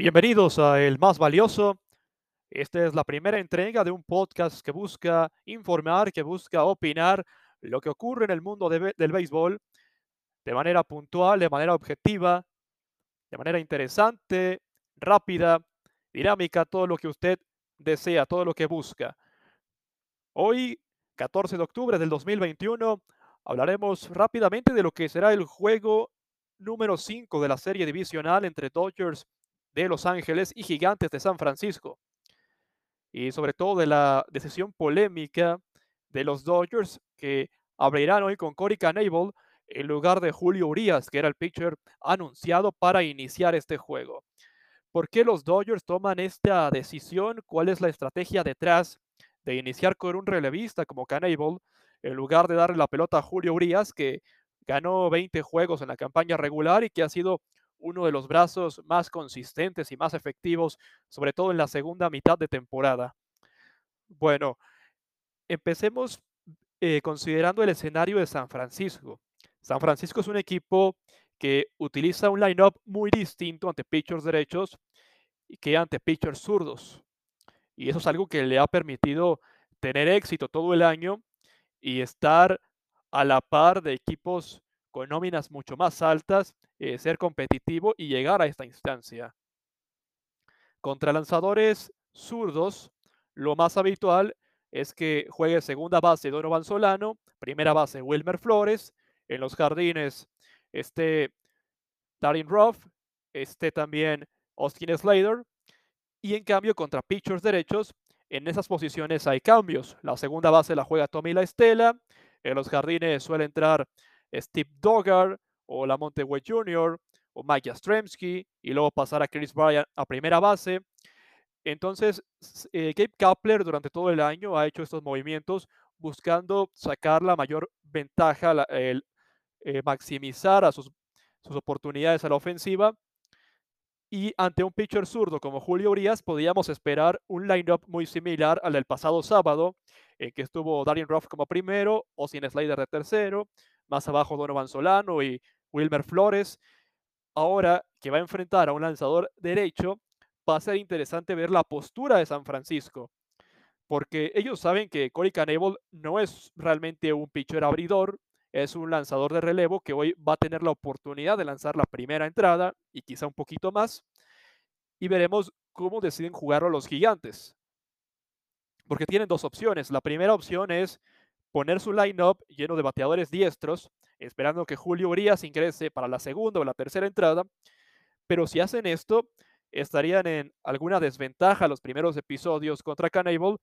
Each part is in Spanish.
Bienvenidos a El Más Valioso. Esta es la primera entrega de un podcast que busca informar, que busca opinar lo que ocurre en el mundo de del béisbol de manera puntual, de manera objetiva, de manera interesante, rápida, dinámica, todo lo que usted desea, todo lo que busca. Hoy, 14 de octubre del 2021, hablaremos rápidamente de lo que será el juego número 5 de la serie divisional entre Dodgers de Los Ángeles y Gigantes de San Francisco. Y sobre todo de la decisión polémica de los Dodgers que abrirán hoy con Cory Knebel en lugar de Julio Urias, que era el pitcher anunciado para iniciar este juego. ¿Por qué los Dodgers toman esta decisión? ¿Cuál es la estrategia detrás de iniciar con un relevista como Knebel en lugar de darle la pelota a Julio Urias, que ganó 20 juegos en la campaña regular y que ha sido uno de los brazos más consistentes y más efectivos, sobre todo en la segunda mitad de temporada. Bueno, empecemos eh, considerando el escenario de San Francisco. San Francisco es un equipo que utiliza un line-up muy distinto ante pitchers derechos que ante pitchers zurdos. Y eso es algo que le ha permitido tener éxito todo el año y estar a la par de equipos con nóminas mucho más altas, eh, ser competitivo y llegar a esta instancia. Contra lanzadores zurdos, lo más habitual es que juegue segunda base Donovan Solano, primera base Wilmer Flores, en los jardines esté Darin Ruff, esté también Austin Slater, y en cambio contra pitchers derechos, en esas posiciones hay cambios. La segunda base la juega Tommy La Estela, en los jardines suele entrar Steve Doggar o Lamonte Wade Jr. o Mike Jastrzemski y luego pasar a Chris Bryant a primera base. Entonces, eh, Gabe Kapler durante todo el año ha hecho estos movimientos buscando sacar la mayor ventaja, el, eh, maximizar a sus, oportunidades a la ofensiva. Y ante un pitcher zurdo como Julio Urias, podíamos esperar un lineup muy similar al del pasado sábado, en que estuvo Darien Ruff como primero, o sin Slider de tercero, más abajo Donovan Solano y Wilmer Flores. Ahora que va a enfrentar a un lanzador derecho, va a ser interesante ver la postura de San Francisco, porque ellos saben que Corey Knebel no es realmente un pitcher abridor, es un lanzador de relevo que hoy va a tener la oportunidad de lanzar la primera entrada y quizá un poquito más. Y veremos cómo deciden jugarlo los gigantes. Porque tienen dos opciones. La primera opción es poner su line-up lleno de bateadores diestros, esperando que Julio Urias ingrese para la segunda o la tercera entrada. Pero si hacen esto, estarían en alguna desventaja los primeros episodios contra Canable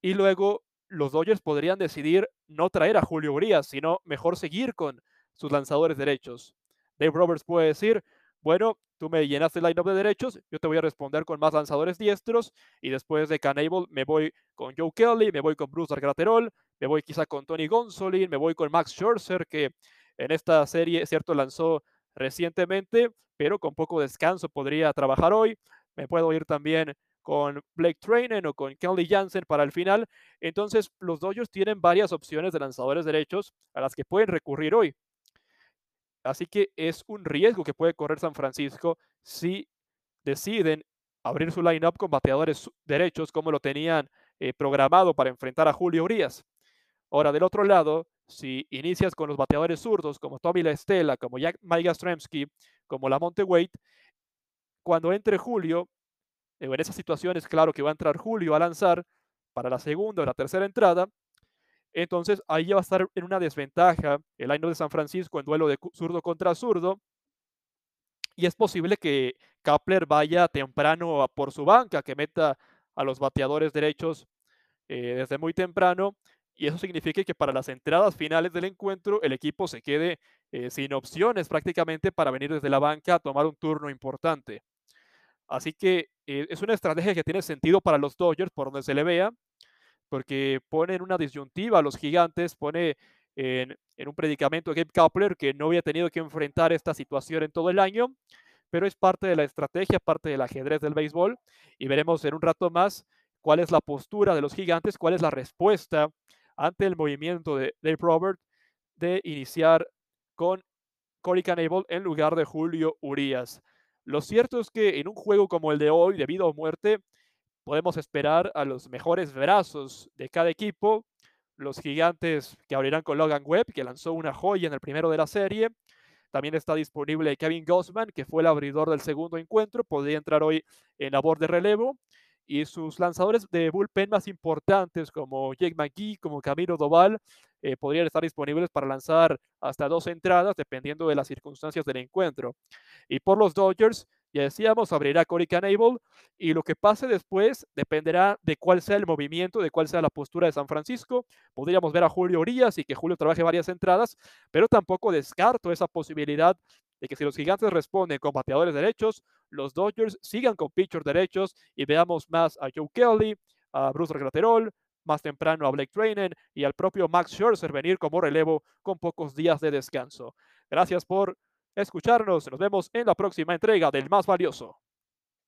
y luego los Dodgers podrían decidir no traer a Julio Urias, sino mejor seguir con sus lanzadores derechos. Dave Roberts puede decir, bueno, tú me llenaste el line-up de derechos, yo te voy a responder con más lanzadores diestros y después de Canable me voy con Joe Kelly, me voy con Bruce Graterol, me voy quizá con Tony Gonsolin, me voy con Max Scherzer, que en esta serie, cierto, lanzó recientemente, pero con poco descanso podría trabajar hoy. Me puedo ir también con Blake Trainen o con Kelly Jansen para el final. Entonces, los Dodgers tienen varias opciones de lanzadores derechos a las que pueden recurrir hoy. Así que es un riesgo que puede correr San Francisco si deciden abrir su lineup con bateadores derechos como lo tenían eh, programado para enfrentar a Julio Urias. Ahora, del otro lado, si inicias con los bateadores zurdos como Tommy La Estela, como Jack, Mike Jastrzemski, como Lamonte Wade, cuando entre Julio, eh, en esas situaciones, claro que va a entrar Julio a lanzar para la segunda o la tercera entrada, entonces ahí ya va a estar en una desventaja el año de San Francisco en duelo de zurdo contra zurdo. Y es posible que Kapler vaya temprano por su banca, que meta a los bateadores derechos eh, desde muy temprano y eso significa que para las entradas finales del encuentro el equipo se quede eh, sin opciones prácticamente para venir desde la banca a tomar un turno importante. Así que eh, es una estrategia que tiene sentido para los Dodgers por donde se le vea, porque pone en una disyuntiva a los gigantes, pone en, un predicamento a Gabe Kapler que no había tenido que enfrentar esta situación en todo el año, pero es parte de la estrategia, parte del ajedrez del béisbol y veremos en un rato más cuál es la postura de los gigantes, cuál es la respuesta ante el movimiento de Dave Robert de iniciar con Cory Canable en lugar de Julio Urias. Lo cierto es que en un juego como el de hoy, debido a muerte, podemos esperar a los mejores brazos de cada equipo. Los gigantes que abrirán con Logan Webb, que lanzó una joya en el primero de la serie. También está disponible Kevin Gossman, que fue el abridor del segundo encuentro. Podría entrar hoy en labor de relevo. Y sus lanzadores de bullpen más importantes, como Jake McGee, como Camilo Doval, eh, podrían estar disponibles para lanzar hasta dos entradas, dependiendo de las circunstancias del encuentro. Y por los Dodgers, ya decíamos, abrirá Corey Canable y lo que pase después dependerá de cuál sea el movimiento, de cuál sea la postura de San Francisco. Podríamos ver a Julio Orías y que Julio trabaje varias entradas, pero tampoco descarto esa posibilidad de que si los gigantes responden con bateadores derechos, los Dodgers sigan con pitchers derechos y veamos más a Joe Kelly, a Bruce Graterol, más temprano a Blake Trainen y al propio Max Scherzer venir como relevo con pocos días de descanso. Gracias por escucharnos. Nos vemos en la próxima entrega del Más Valioso.